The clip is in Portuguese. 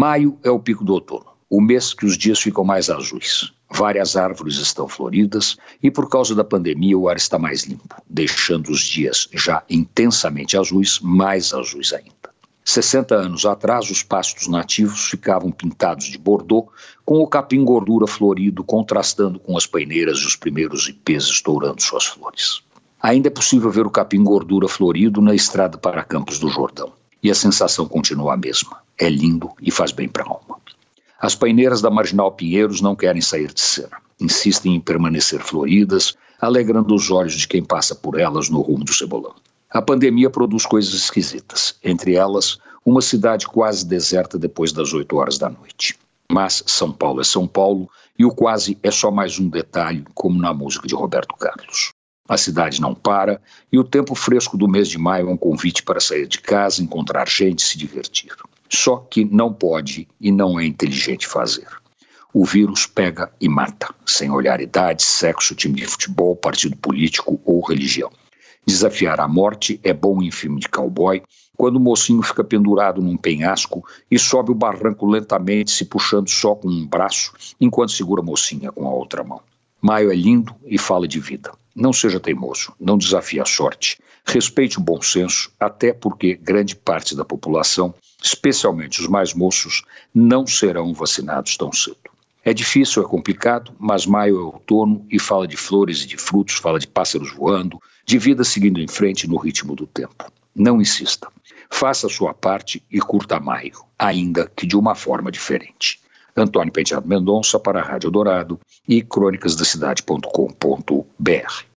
Maio é o pico do outono, o mês que os dias ficam mais azuis. Várias árvores estão floridas e, por causa da pandemia, o ar está mais limpo, deixando os dias já intensamente azuis mais azuis ainda. 60 anos atrás, os pastos nativos ficavam pintados de bordô, com o capim gordura florido contrastando com as paineiras e os primeiros ipês estourando suas flores. Ainda é possível ver o capim gordura florido na estrada para Campos do Jordão. E a sensação continua a mesma. É lindo e faz bem para a alma. As paineiras da Marginal Pinheiros não querem sair de cena. Insistem em permanecer floridas, alegrando os olhos de quem passa por elas no rumo do Cebolão. A pandemia produz coisas esquisitas, entre elas, uma cidade quase deserta depois das 8 horas da noite. Mas São Paulo é São Paulo e o quase é só mais um detalhe, como na música de Roberto Carlos. A cidade não para e o tempo fresco do mês de maio é um convite para sair de casa, encontrar gente se divertir. Só que não pode e não é inteligente fazer. O vírus pega e mata, sem olhar idade, sexo, time de futebol, partido político ou religião. Desafiar a morte é bom em filme de cowboy, quando o mocinho fica pendurado num penhasco e sobe o barranco lentamente, se puxando só com um braço, enquanto segura a mocinha com a outra mão. Maio é lindo e fala de vida. Não seja teimoso, não desafie a sorte. Respeite o bom senso, até porque grande parte da população, especialmente os mais moços, não serão vacinados tão cedo. É difícil, é complicado, mas maio é outono e fala de flores e de frutos, fala de pássaros voando, de vida seguindo em frente no ritmo do tempo. Não insista. Faça a sua parte e curta maio, ainda que de uma forma diferente. Antônio Penteado Mendonça para a Rádio Dourado e crônicasdacidade.com.br.